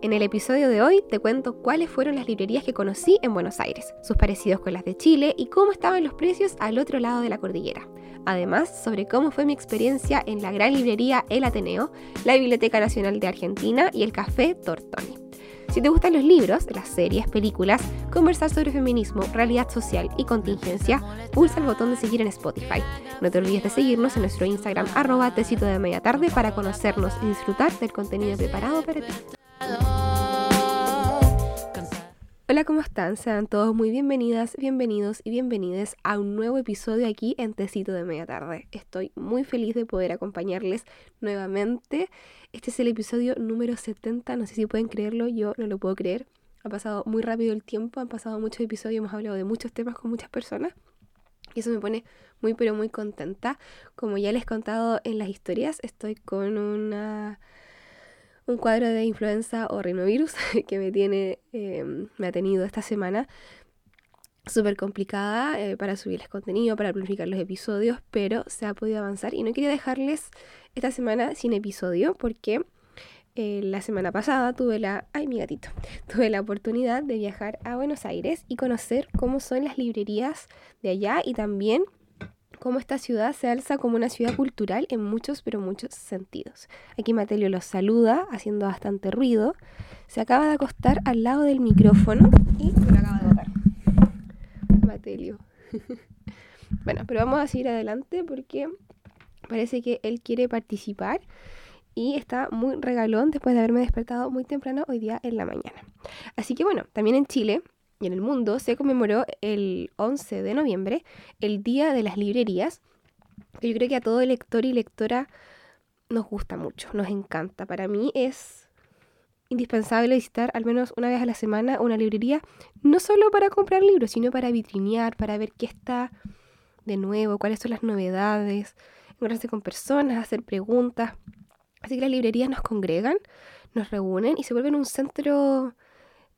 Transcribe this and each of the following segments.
En el episodio de hoy te cuento cuáles fueron las librerías que conocí en Buenos Aires, sus parecidos con las de Chile y cómo estaban los precios al otro lado de la cordillera. Además, sobre cómo fue mi experiencia en la gran librería El Ateneo, la Biblioteca Nacional de Argentina y el Café Tortoni. Si te gustan los libros, las series, películas, conversar sobre feminismo, realidad social y contingencia, pulsa el botón de seguir en Spotify. No te olvides de seguirnos en nuestro Instagram arroba tecito de media tarde para conocernos y disfrutar del contenido preparado para ti. Hola, ¿cómo están? Sean todos muy bienvenidas, bienvenidos y bienvenidas a un nuevo episodio aquí en Tecito de Media Tarde. Estoy muy feliz de poder acompañarles nuevamente. Este es el episodio número 70, no sé si pueden creerlo, yo no lo puedo creer. Ha pasado muy rápido el tiempo, han pasado muchos episodios, hemos hablado de muchos temas con muchas personas. Y eso me pone muy pero muy contenta. Como ya les he contado en las historias, estoy con una un cuadro de influenza o rinovirus que me tiene, em, me ha tenido esta semana súper complicada eh, para subirles contenido, para planificar los episodios, pero se ha podido avanzar y no quería dejarles esta semana sin episodio porque eh, la semana pasada tuve la, ay mi gatito, tuve la oportunidad de viajar a Buenos Aires y conocer cómo son las librerías de allá y también cómo esta ciudad se alza como una ciudad cultural en muchos, pero muchos sentidos. Aquí Matelio los saluda, haciendo bastante ruido. Se acaba de acostar al lado del micrófono y se lo acaba de botar. Matelio. bueno, pero vamos a seguir adelante porque parece que él quiere participar y está muy regalón después de haberme despertado muy temprano hoy día en la mañana. Así que bueno, también en Chile y en el mundo se conmemoró el 11 de noviembre el Día de las Librerías, que yo creo que a todo lector y lectora nos gusta mucho, nos encanta. Para mí es indispensable visitar al menos una vez a la semana una librería, no solo para comprar libros, sino para vitrinear, para ver qué está de nuevo, cuáles son las novedades, encontrarse con personas, hacer preguntas. Así que las librerías nos congregan, nos reúnen y se vuelven un centro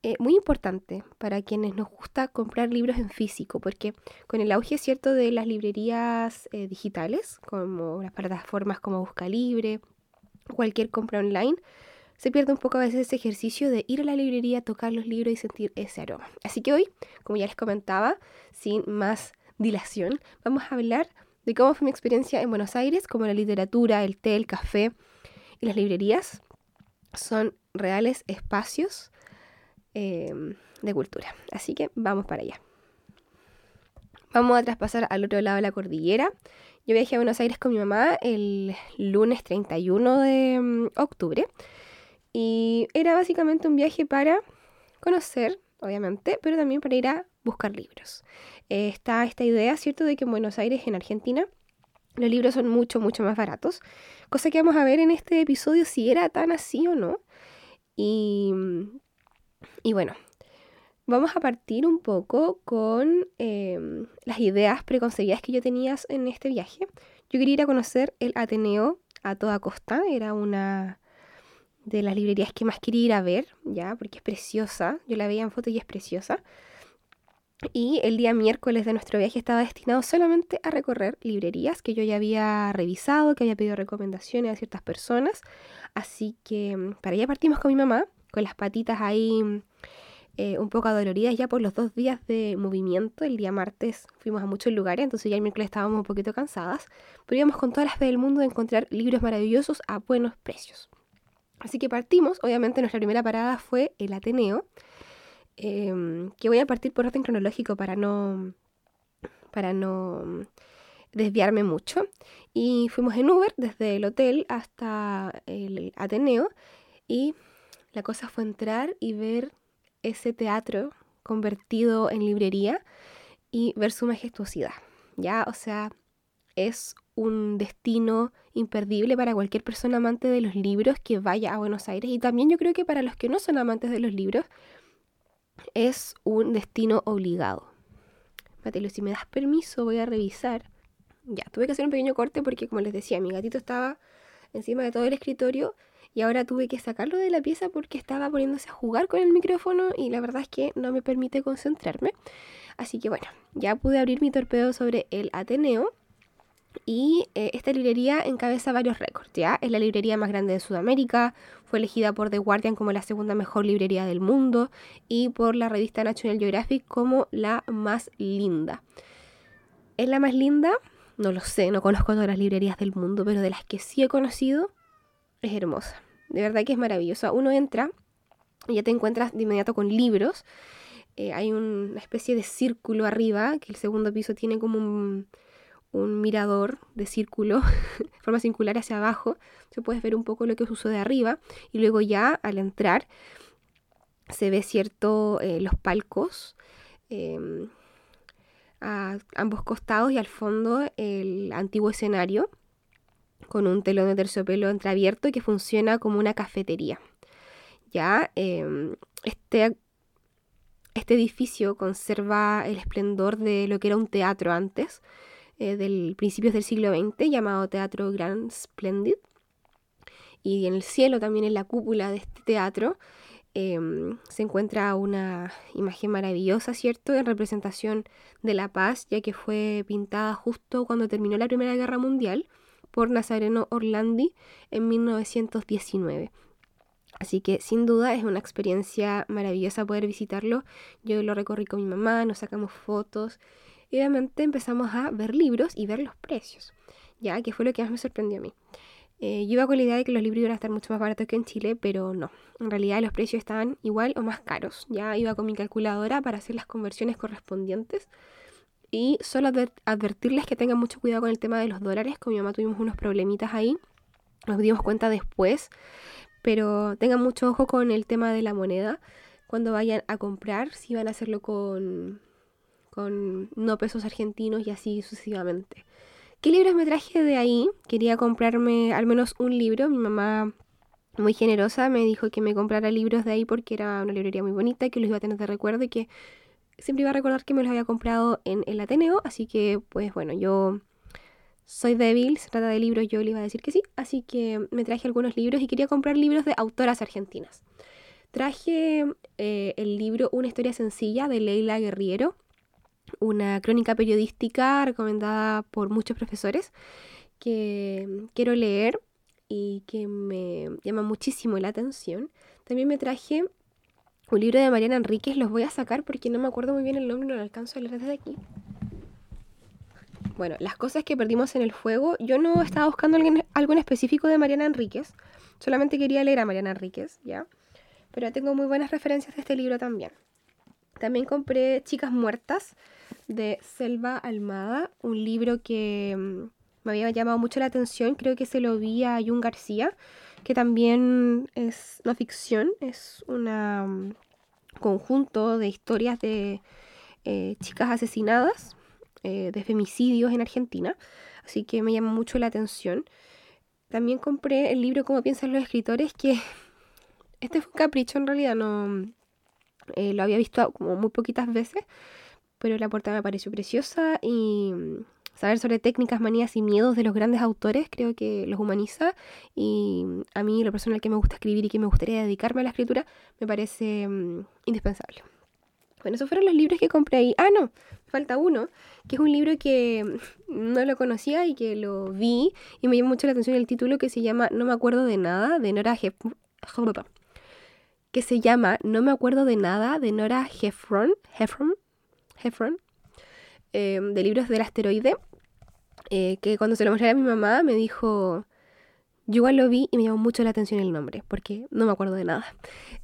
eh, muy importante para quienes nos gusta comprar libros en físico, porque con el auge cierto de las librerías eh, digitales, como las plataformas como Busca Libre, cualquier compra online, se pierde un poco a veces ese ejercicio de ir a la librería, tocar los libros y sentir ese aroma. Así que hoy, como ya les comentaba, sin más dilación, vamos a hablar de cómo fue mi experiencia en Buenos Aires, como la literatura, el té, el café y las librerías son reales espacios Em, de cultura. Así que vamos para allá. Vamos a traspasar al otro lado de la cordillera. Yo viajé a Buenos Aires con mi mamá el lunes 31 de mm, octubre y era básicamente un viaje para conocer, obviamente, pero también para ir a buscar libros. está esta idea, ¿cierto?, de que en Buenos Aires, en Argentina, los libros son mucho, mucho más baratos. Cosa que vamos a ver en este episodio si era tan así o no. Y y bueno, vamos a partir un poco con em, las ideas preconcebidas que yo tenía en este viaje. Yo quería ir a conocer el Ateneo a toda costa, era una de las librerías que más quería ir a ver, ya, porque es preciosa, yo la veía en foto y es preciosa. Y el día miércoles de nuestro viaje estaba destinado solamente a recorrer librerías que yo ya había revisado, que había pedido recomendaciones a ciertas personas. Así que mm, para allá partimos con mi mamá con las patitas ahí eh, un poco adoloridas ya por los dos días de movimiento. El día martes fuimos a muchos lugares, entonces ya el miércoles estábamos un poquito cansadas, pero íbamos con todas las fe del mundo de encontrar libros maravillosos a buenos precios. Así que partimos, obviamente nuestra primera parada fue el Ateneo, em, que voy a partir por orden cronológico para no, para no desviarme mucho. Y fuimos en Uber desde el hotel hasta el Ateneo y la cosa fue entrar y ver ese teatro convertido en librería y ver su majestuosidad. Ya, o sea, es un destino imperdible para cualquier persona amante de los libros que vaya a Buenos Aires y también yo creo que para los que no son amantes de los libros es un destino obligado. Mateo, si me das permiso voy a revisar. Ya, tuve que hacer un pequeño corte porque como les decía, mi gatito estaba encima de todo el escritorio y ahora tuve que sacarlo de la pieza porque estaba poniéndose a jugar con el micrófono y la verdad es que no me permite concentrarme. Así que bueno, ya pude abrir mi torpedo sobre el Ateneo Y eh, esta librería encabeza varios récords, ¿ya? Es la librería más grande de Sudamérica, fue elegida por The Guardian como la segunda mejor librería del mundo y por la revista National Geographic como la más linda. ¿Es la más linda? No lo sé, no conozco todas las librerías del mundo, pero de las que sí he conocido, es hermosa. De verdad que es maravillosa. Uno entra y ya te encuentras de inmediato con libros. Eh, hay una especie de círculo arriba, que el segundo piso tiene como un, un mirador de círculo, forma circular hacia abajo. Se puedes ver un poco lo que es uso de arriba. Y luego ya al entrar se ve cierto eh, los palcos em, a ambos costados y al fondo el antiguo escenario con un telón de terciopelo entreabierto que funciona como una cafetería. Ya em, este, este edificio conserva el esplendor de lo que era un teatro antes eh, del principios del siglo XX llamado Teatro Grand Splendid. Y en el cielo, también en la cúpula de este teatro, em, se encuentra una imagen maravillosa, ¿cierto?, en representación de la paz, ya que fue pintada justo cuando terminó la Primera Guerra Mundial por Nazareno Orlandi en 1919. Así que sin duda es una experiencia maravillosa poder visitarlo. Yo lo recorrí con mi mamá, nos sacamos fotos y obviamente empezamos a ver libros y ver los precios, ya que fue lo que más me sorprendió a mí. Eh, yo iba con la idea de que los libros iban a estar mucho más baratos que en Chile, pero no. En realidad los precios estaban igual o más caros. Ya iba con mi calculadora para hacer las conversiones correspondientes. Y solo advertirles que tengan mucho cuidado con el tema de los dólares. Con mi mamá tuvimos unos problemitas ahí. Nos dimos cuenta después. Pero tengan mucho ojo con el tema de la moneda. Cuando vayan a comprar, si van a hacerlo con con no pesos argentinos y así sucesivamente. ¿Qué libros me traje de ahí? Quería comprarme al menos un libro. Mi mamá, muy generosa, me dijo que me comprara libros de ahí porque era una librería muy bonita, que los iba a tener de recuerdo y que siempre iba a recordar que me los había comprado en el Ateneo. Así que, pues bueno, yo soy débil, se trata de libros, yo le iba a decir que sí. Así que me traje algunos libros y quería comprar libros de autoras argentinas. Traje eh, el libro Una historia sencilla de Leila Guerriero una crónica periodística recomendada por muchos profesores que quiero leer y que me llama muchísimo la atención. También me traje un libro de Mariana Enríquez, los voy a sacar porque no me acuerdo muy bien el nombre, no lo alcanzo a leer desde aquí. Bueno, las cosas que perdimos en el fuego, yo no estaba buscando algo en específico de Mariana Enríquez, solamente quería leer a Mariana Enríquez, ¿ya? Pero tengo muy buenas referencias de este libro también. También compré Chicas Muertas de Selva Almada, un libro que mm, me había llamado mucho la atención, creo que se lo vi a Jun García, que también es no ficción, es un mm, conjunto de historias de eh, chicas asesinadas, eh, de femicidios en Argentina, así que me llamó mucho la atención. También compré el libro Cómo piensan los escritores, que este fue un capricho en realidad, no eh, lo había visto como muy poquitas veces, pero la portada me pareció preciosa y mm, saber sobre técnicas, manías y miedos de los grandes autores creo que los humaniza y mm, a mí lo personal que me gusta escribir y que me gustaría dedicarme a la escritura me parece mm, indispensable. Bueno, esos fueron los libros que compré ahí. Ah, no, falta uno, que es un libro que no lo conocía y que lo vi y me llamó mucho la atención el título que se llama No me acuerdo de nada, de Nora Heffron que se llama No me acuerdo de nada de Nora Heffron, Heffron, Heffron em, de libros del asteroide, eh, que cuando se lo mostré a mi mamá me dijo, yo igual lo vi y me llamó mucho la atención el nombre, porque no me acuerdo de nada.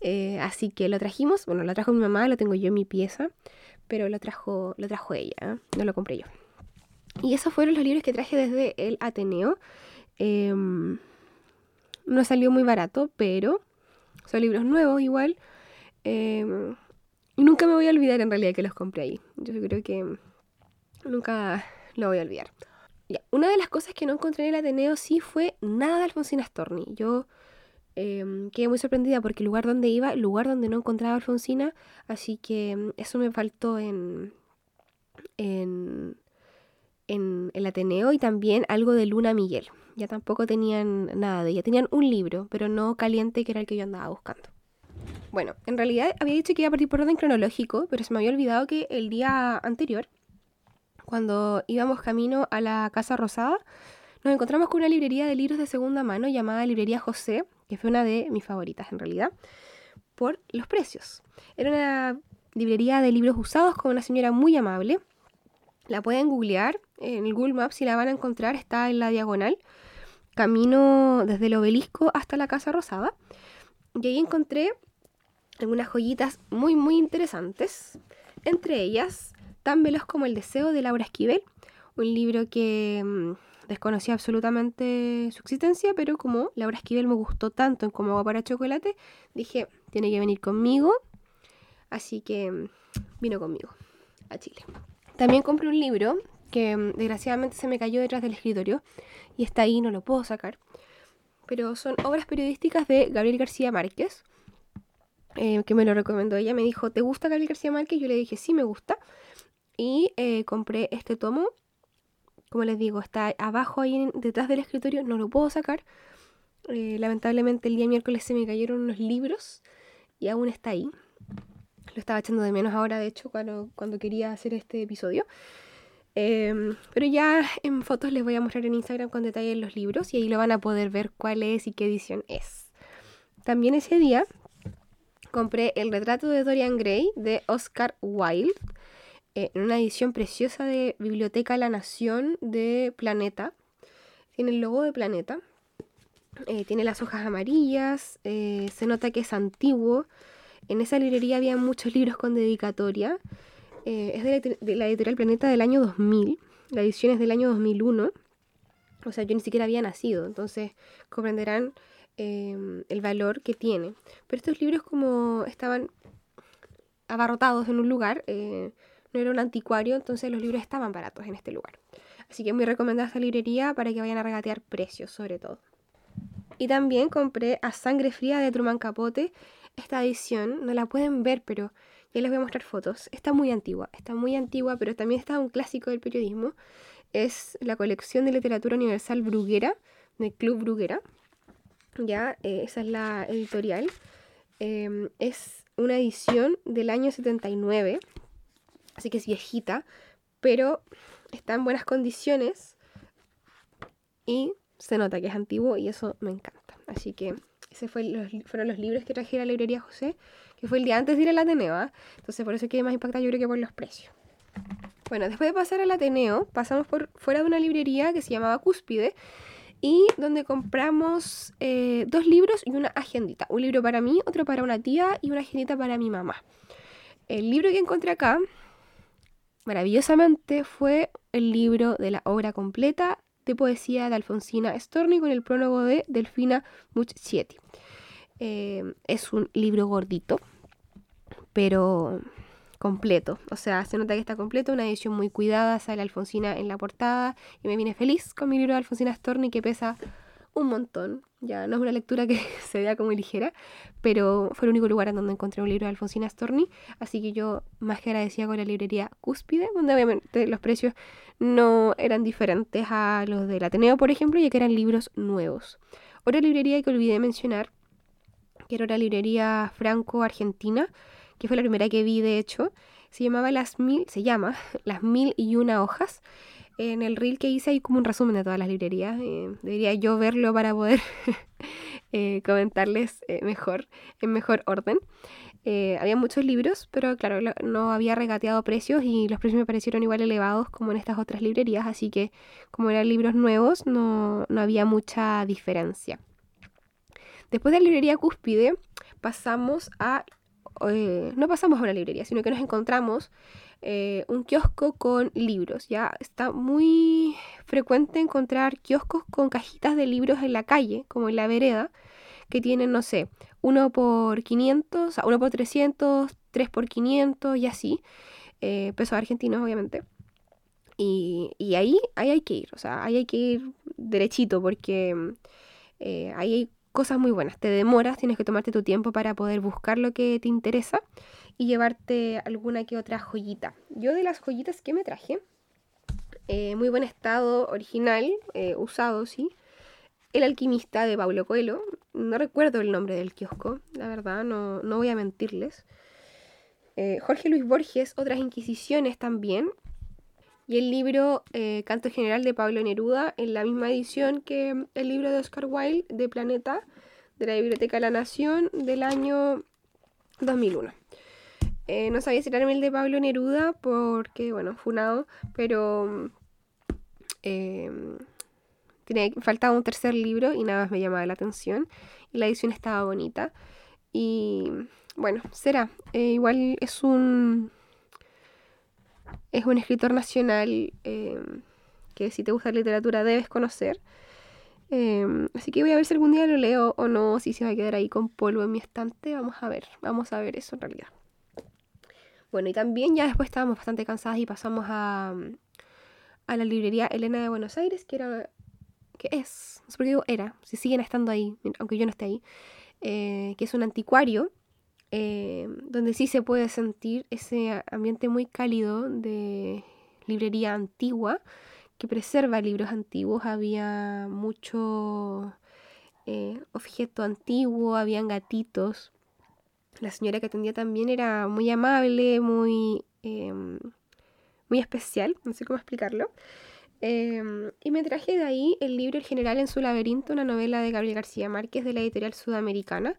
Eh, así que lo trajimos, bueno, lo trajo mi mamá, lo tengo yo en mi pieza, pero lo trajo, lo trajo ella, ¿eh? no lo compré yo. Y esos fueron los libros que traje desde el Ateneo. Em, no salió muy barato, pero son libros nuevos igual. Em, nunca me voy a olvidar en realidad que los compré ahí. Yo creo que nunca lo voy a olvidar. Una de las cosas que no encontré en el Ateneo sí fue nada de Alfonsina Storni. Yo em, quedé muy sorprendida porque el lugar donde iba, el lugar donde no encontraba Alfonsina, así que em, eso me faltó en, en, en el Ateneo y también algo de Luna Miguel ya tampoco tenían nada de ella. Tenían un libro, pero no caliente, que era el que yo andaba buscando. Bueno, en realidad había dicho que iba a partir por orden cronológico, pero se me había olvidado que el día anterior cuando íbamos camino a la Casa Rosada, nos encontramos con una librería de libros de segunda mano llamada Librería José, que fue una de mis favoritas en realidad, por los precios. Era una librería de libros usados con una señora muy amable. La pueden googlear en el Google Maps si la van a encontrar, está en la diagonal, camino desde el obelisco hasta la Casa Rosada. Y ahí encontré algunas joyitas muy muy interesantes, entre ellas Tan veloz como el deseo de Laura Esquivel, un libro que mm, desconocía absolutamente su existencia, pero como Laura Esquivel me gustó tanto en Como agua para chocolate, dije, tiene que venir conmigo, así que mm, vino conmigo a Chile. También compré un libro que mm, desgraciadamente se me cayó detrás del escritorio y está ahí, no lo puedo sacar, pero son obras periodísticas de Gabriel García Márquez eh, que me lo recomendó. Ella me dijo, ¿te gusta Gabriel García Márquez? Yo le dije, sí, me gusta. Y eh, compré este tomo. Como les digo, está abajo ahí detrás del escritorio, no lo puedo sacar. Eh, lamentablemente el día miércoles se me cayeron unos libros y aún está ahí. Lo estaba echando de menos ahora, de hecho, cuando, cuando quería hacer este episodio. Em, pero ya en fotos les voy a mostrar en Instagram con detalle los libros y ahí lo van a poder ver cuál es y qué edición es. También ese día compré el retrato de Dorian Gray de Oscar Wilde eh, en una edición preciosa de Biblioteca La Nación de Planeta. Tiene el logo de Planeta. Eh, tiene las hojas amarillas. Eh, se nota que es antiguo. En esa librería había muchos libros con dedicatoria. es de la, editorial Planeta del año 2000. La edición es del año 2001. O sea, yo ni siquiera había nacido. Entonces comprenderán Em, el valor que tiene. Pero estos libros como estaban abarrotados en un lugar, era un anticuario, entonces los libros estaban baratos en este lugar. Así que muy recomendada esta librería para que vayan a regatear precios sobre todo. Y también compré a Sangre Fría de Truman Capote. Esta edición, no la pueden ver, pero ya les voy a mostrar fotos. Está muy antigua, está muy antigua, pero también está un clásico del periodismo. Es la colección de literatura universal Bruguera, del Club Bruguera ya, eh, esa es la editorial. Em, es una edición del año 79, así que es viejita, pero está en buenas condiciones y se nota que es antiguo y eso me encanta. Así que los, fueron los libros que traje a la librería José, que fue el día antes de ir al Ateneo. ¿ah? Entonces por eso quedé más impactada yo creo que por los precios. Bueno, después de pasar al Ateneo, pasamos por fuera de una librería que se llamaba Cúspide, y donde compramos eh, dos libros y una agendita. Un libro para mí, otro para una tía y una agendita para mi mamá. El libro que encontré acá, maravillosamente, fue el libro de la obra completa de poesía de Alfonsina Storni con el prólogo de Delfina Mucchietti. Eh, es un libro gordito, pero completo. O sea, se nota que está completo, una edición muy cuidada, sale Alfonsina en la portada y me viene feliz con mi libro de Alfonsina Storni que pesa un montón. Ya no es una lectura que se vea como ligera, pero fue el único lugar en donde encontré un libro de Alfonsina Storni, así que yo más que agradecida con la librería Cúspide, donde obviamente los precios no eran diferentes a los del Ateneo, por ejemplo, ya que eran libros nuevos. Otra librería que olvidé mencionar, que era la librería Franco-Argentina, que fue la primera que vi de hecho, se llamaba Las Mil, se llama Las Mil y Una Hojas. En el reel que hice hay como un resumen de todas las librerías. Eh, debería yo verlo para poder eh, comentarles eh, mejor, en mejor orden. había muchos libros, pero claro, no había regateado precios y los precios me parecieron igual elevados como en estas otras librerías, así que como eran libros nuevos no, no había mucha diferencia. Después de la librería Cúspide pasamos a eh, no pasamos a una librería, sino que nos encontramos eh, un kiosco con libros. Ya está muy frecuente encontrar kioscos con cajitas de libros en la calle, como en la vereda, que tienen, no sé, uno por 500, uno por 300, tres por 500 y así, eh, pesos argentinos obviamente. Y, ahí, ahí hay que ir, o sea, ahí hay que ir derechito porque ahí hay cosas muy buenas. Te demoras, tienes que tomarte tu tiempo para poder buscar lo que te interesa y llevarte alguna que otra joyita. Yo de las joyitas que me traje, eh, muy buen estado, original, eh, usado, sí. El alquimista de Paulo Coelho. No recuerdo el nombre del kiosco, la verdad, no, no voy a mentirles. Eh, Jorge Luis Borges, otras inquisiciones también. Y el libro eh, Canto General de Pablo Neruda en la misma edición que el libro de Oscar Wilde de Planeta de la Biblioteca de la Nación del año 2001. Eh, no sabía si era el de Pablo Neruda porque, bueno, funado, pero eh, faltaba un tercer libro y nada más me llamaba la atención y la edición estaba bonita. Y bueno, será. Eh, igual es un es un escritor nacional em, que si te gusta la literatura debes conocer. Em, así que voy a ver si algún día lo leo o no, si se va a quedar ahí con polvo en mi estante. Vamos a ver, vamos a ver eso en realidad. Bueno, y también ya después estábamos bastante cansadas y pasamos a, a la librería Elena de Buenos Aires, que era, que es, no sé por qué digo era, si siguen estando ahí, aunque yo no esté ahí, eh, que es un anticuario eh, donde sí se puede sentir ese ambiente muy cálido de librería antigua que preserva libros antiguos. Había mucho eh, objeto antiguo, habían gatitos. La señora que atendía también era muy amable, muy, em, muy especial, no sé cómo explicarlo. Em, y me traje de ahí el libro El General en su laberinto, una novela de Gabriel García Márquez de la editorial sudamericana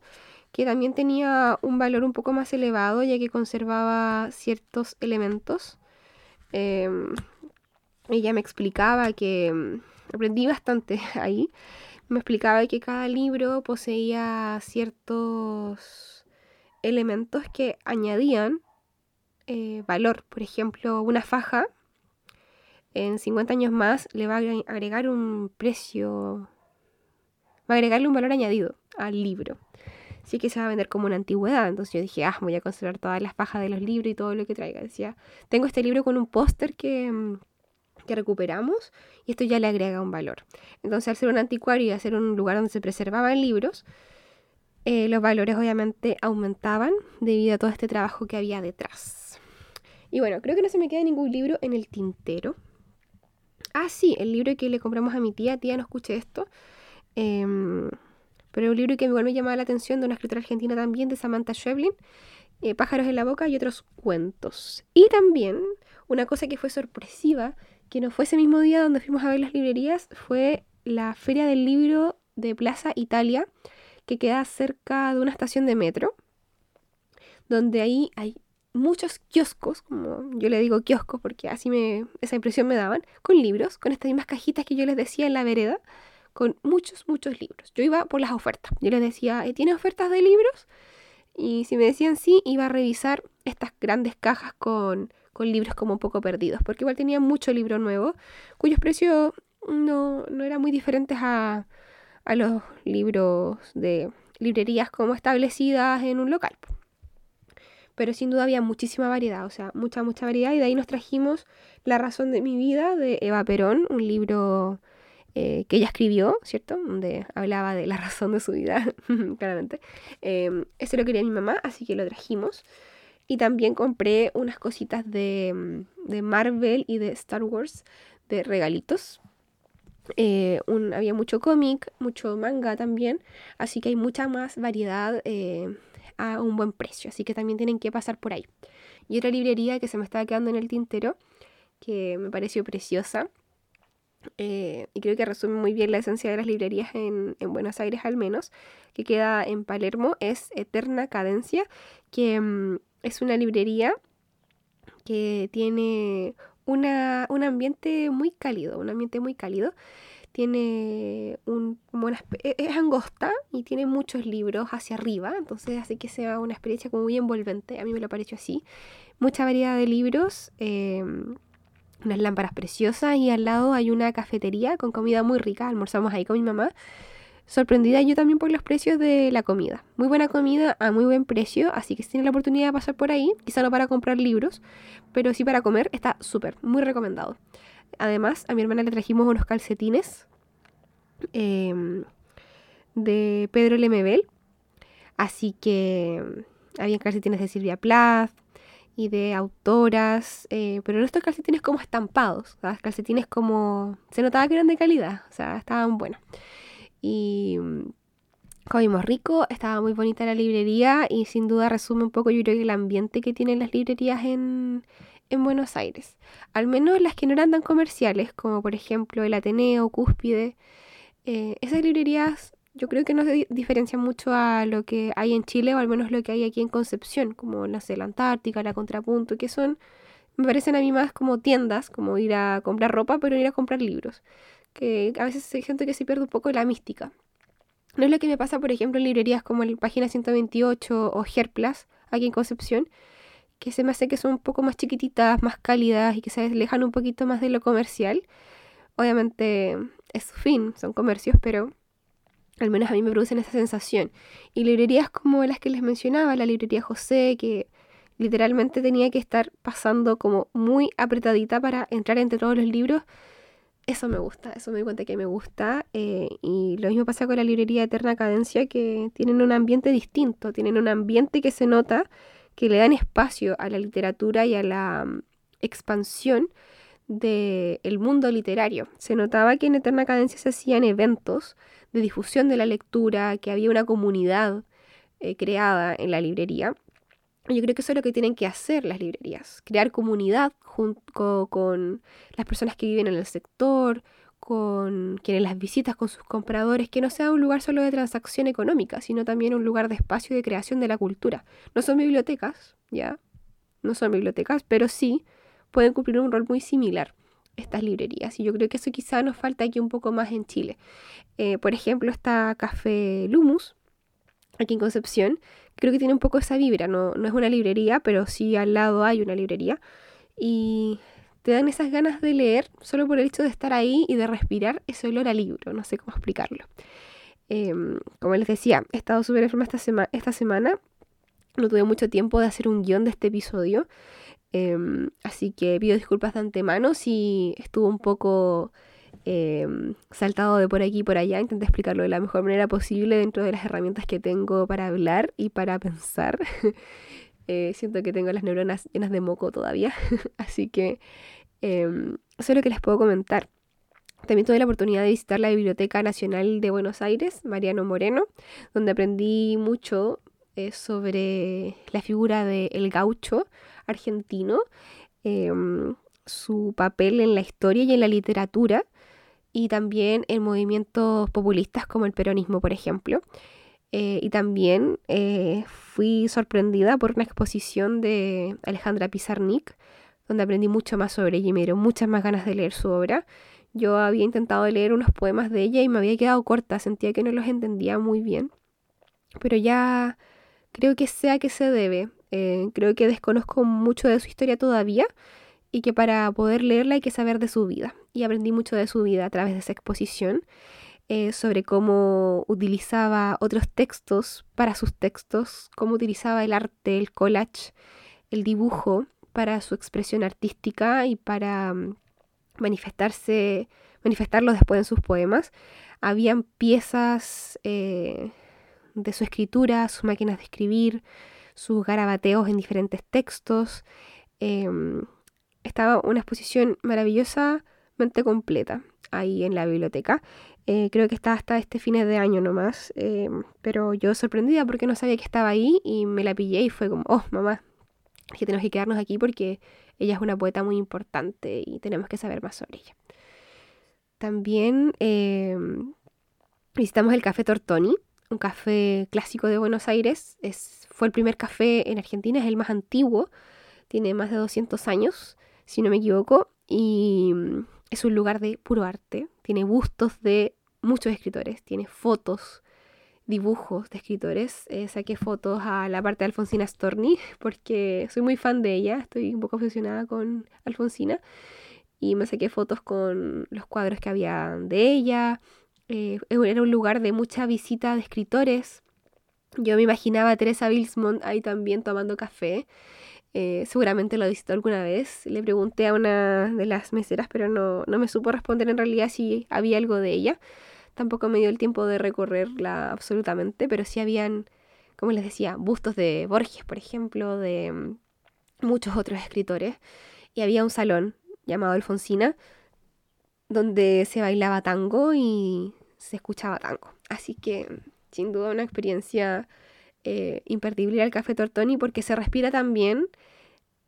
que también tenía un valor un poco más elevado ya que conservaba ciertos elementos. Em, ella me explicaba que em, aprendí bastante ahí. Me explicaba que cada libro poseía ciertos elementos que añadían eh, valor. Por ejemplo, una faja en 50 años más le va a agregar un precio, va a agregarle un valor añadido al libro sí que se va a vender como una antigüedad. Entonces yo dije, ah, voy a conservar todas las pajas de los libros y todo lo que traiga. Decía, tengo este libro con un póster que, mm, que recuperamos y esto ya le agrega un valor. Entonces al ser un anticuario y hacer un lugar donde se preservaban libros, eh, los valores obviamente aumentaban debido a todo este trabajo que había detrás. Y bueno, creo que no se me queda ningún libro en el tintero. Ah, sí, el libro que le compramos a mi tía, tía, no escuché esto. Eh, pero un libro que igual me llamaba la atención de una escritora argentina también, de Samantha Schweblin, eh, Pájaros en la boca y otros cuentos. Y también una cosa que fue sorpresiva, que no fue ese mismo día donde fuimos a ver las librerías, fue la Feria del Libro de Plaza Italia, que queda cerca de una estación de metro, donde ahí hay muchos kioscos, como yo le digo kioscos porque así me, esa impresión me daban, con libros, con estas mismas cajitas que yo les decía en la vereda, con muchos, muchos libros. Yo iba por las ofertas. Yo les decía, eh, ¿tiene ofertas de libros? Y si me decían sí, iba a revisar estas grandes cajas con, con libros como un poco perdidos, porque igual tenía mucho libro nuevo, cuyos precios no, no eran muy diferentes a, a los libros de librerías como establecidas en un local. Pero sin duda había muchísima variedad, o sea, mucha, mucha variedad. Y de ahí nos trajimos La razón de mi vida de Eva Perón, un libro eh, que ella escribió, ¿cierto? Donde hablaba de la razón de su vida, claramente. Eh, ese lo quería mi mamá, así que lo trajimos. Y también compré unas cositas de, mm, de Marvel y de Star Wars de regalitos. Eh, había mucho cómic, mucho manga también, así que hay mucha más variedad a un buen precio, así que también tienen que pasar por ahí. Y otra librería que se me estaba quedando en el tintero, que me pareció preciosa, eh, y creo que resume muy bien la esencia de las librerías en, Buenos Aires al menos, que queda en Palermo, es Eterna Cadencia, que mm, es una librería que tiene una, un ambiente muy cálido, un ambiente muy cálido. Tiene un, e, es angosta y tiene muchos libros hacia arriba, entonces hace que sea una experiencia muy envolvente, a mí me lo pareció así. Mucha variedad de libros, em, unas lámparas preciosas y al lado hay una cafetería con comida muy rica. Almorzamos ahí con mi mamá. Sorprendida yo también por los precios de la comida. Muy buena comida a muy buen precio, así que si tienen la oportunidad de pasar por ahí, quizá no para comprar libros, pero sí para comer, está súper, muy recomendado. Además, a mi hermana le trajimos unos calcetines em, de Pedro Lemebel, así que había calcetines de Silvia Plath, y de autoras, eh, pero estos calcetines como estampados, ¿sabes? calcetines como... se notaba que eran de calidad, o sea, estaban buenos. Y mm, comimos rico, estaba muy bonita la librería y sin duda resume un poco yo creo que el ambiente que tienen las librerías en, en Buenos Aires. Al menos las que no eran tan comerciales, como por ejemplo el Ateneo, Cúspide. Eh, esas librerías yo creo que no se diferencian mucho a lo que hay en Chile o al menos lo que hay aquí en Concepción, como las de la Antártica, la Contrapunto, que son, me parecen a mí más como tiendas, como ir a comprar ropa, pero ir a comprar libros. Que a veces hay gente que se pierde un poco la mística. No es lo que me pasa, por ejemplo, en librerías como el Página 128 o Herplas, aquí en Concepción, que se me hace que son un poco más chiquititas, más cálidas y que se alejan un poquito más de lo comercial. Obviamente es su fin, son comercios, pero al menos a mí me producen esa sensación. Y librerías como las que les mencionaba, la librería José, que literalmente tenía que estar pasando como muy apretadita para entrar entre todos los libros, eso me gusta, eso me di cuenta que me gusta. Eh, y lo mismo pasa con la librería Eterna Cadencia, que tienen un ambiente distinto, tienen un ambiente que se nota, que le dan espacio a la literatura y a la mm, expansión del mundo literario. Se notaba que en Eterna Cadencia se hacían eventos de difusión de la lectura, que había una comunidad eh, creada en la librería. Yo creo que eso es lo que tienen que hacer las librerías, crear comunidad junto con las personas que viven en el sector, con quienes las visitas, con sus compradores, que no sea un lugar solo de transacción económica, sino también un lugar de espacio de creación de la cultura. No son bibliotecas, ya, no son bibliotecas, pero sí pueden cumplir un rol muy similar estas librerías. Y yo creo que eso quizá nos falta aquí un poco más en Chile. Eh, por ejemplo, está Café Lumus, aquí en Concepción, creo que tiene un poco esa vibra, no, no es una librería, pero sí al lado hay una librería. Y te dan esas ganas de leer solo por el hecho de estar ahí y de respirar ese olor a libro, no sé cómo explicarlo. Em, como les decía, he estado súper enferma esta, esta semana, no tuve mucho tiempo de hacer un guion de este episodio, em, así que pido disculpas de antemano si estuvo un poco Em, saltado de por aquí y por allá, intenté explicarlo de la mejor manera posible dentro de las herramientas que tengo para hablar y para pensar. Eh, siento que tengo las neuronas llenas de moco todavía, así que em, eso es lo que les puedo comentar. También tuve la oportunidad de visitar la Biblioteca Nacional de Buenos Aires, Mariano Moreno, donde aprendí mucho eh, sobre la figura del gaucho argentino, em, su papel en la historia y en la literatura, y también en movimientos populistas como el peronismo, por ejemplo. Eh, y también eh, fui sorprendida por una exposición de Alejandra Pizarnik, donde aprendí mucho más sobre ella y me dieron muchas más ganas de leer su obra. Yo había intentado leer unos poemas de ella y me había quedado corta, sentía que no los entendía muy bien. Pero ya creo que sé a qué se debe. Eh, creo que desconozco mucho de su historia todavía, y que para poder leerla hay que saber de su vida. Y aprendí mucho de su vida a través de esa exposición, eh, sobre cómo utilizaba otros textos para sus textos, cómo utilizaba el arte, el collage, el dibujo para su expresión artística y para mm, manifestarse, manifestarlo después en sus poemas. Habían piezas eh, de su escritura, sus máquinas de escribir, sus garabateos en diferentes textos. Em, estaba una exposición maravillosamente completa ahí en la biblioteca. Eh, creo que está hasta este fin de año nomás, eh, pero yo sorprendida porque no sabía que estaba ahí y me la pillé y fue como, oh, mamá, que tenemos que quedarnos aquí porque ella es una poeta muy importante y tenemos que saber más sobre ella. También em, visitamos el Café Tortoni, un café clásico de Buenos Aires. Es, fue el primer café en Argentina, es el más antiguo, tiene más de 200 años si no me equivoco, y mm, es un lugar de puro arte. Tiene bustos de muchos escritores, tiene fotos, dibujos de escritores. Eh, saqué fotos a la parte de Alfonsina Storni porque soy muy fan de ella, estoy un poco obsesionada con Alfonsina. Y me saqué fotos con los cuadros que había de ella. Eh, era un lugar de mucha visita de escritores. Yo me imaginaba a Teresa Bilsmont ahí también tomando café. Eh, seguramente lo visitó alguna vez. Le pregunté a una de las meseras, pero no, no me supo responder en realidad si había algo de ella. Tampoco me dio el tiempo de recorrerla absolutamente, pero sí habían, como les decía, bustos de Borges, por ejemplo, de mm, muchos otros escritores. Y había un salón llamado Alfonsina, donde se bailaba tango y se escuchaba tango. Así que, sin duda, una experiencia eh, imperdible al Café Tortoni porque se respira también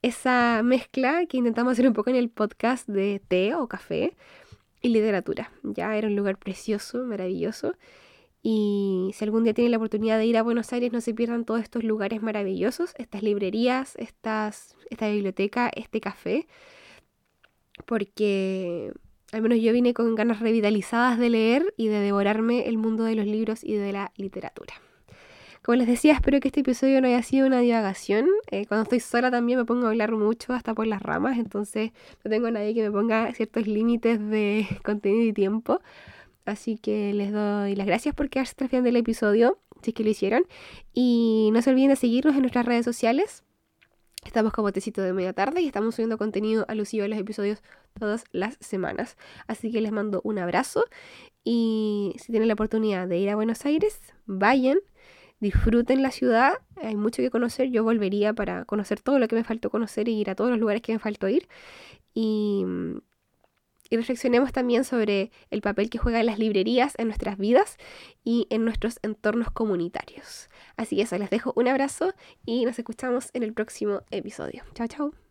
esa mezcla que intentamos hacer un poco en el podcast de té o café y literatura. Ya era un lugar precioso, maravilloso. Y si algún día tienen la oportunidad de ir a Buenos Aires, no se pierdan todos estos lugares maravillosos, estas librerías, estas, esta biblioteca, este café, porque al menos yo vine con ganas revitalizadas de leer y de devorarme el mundo de los libros y de la literatura. Como les decía, espero que este episodio no haya sido una divagación. Eh, cuando estoy sola también me pongo a hablar mucho, hasta por las ramas, entonces no tengo nadie que me ponga ciertos límites de contenido y tiempo. Así que les doy las gracias por quedarse hasta el del episodio, si es que lo hicieron. Y no se olviden de seguirnos en nuestras redes sociales. Estamos como Tecito de Media Tarde y estamos subiendo contenido alusivo a los episodios todas las semanas. Así que les mando un abrazo y si tienen la oportunidad de ir a Buenos Aires, vayan, disfruten la ciudad. Hay mucho que conocer. Yo volvería para conocer todo lo que me faltó conocer y ir a todos los lugares que me faltó ir. Y y reflexionemos también sobre el papel que juegan las librerías en nuestras vidas y en nuestros entornos comunitarios. Así que eso, les dejo un abrazo y nos escuchamos en el próximo episodio. Chao, chao.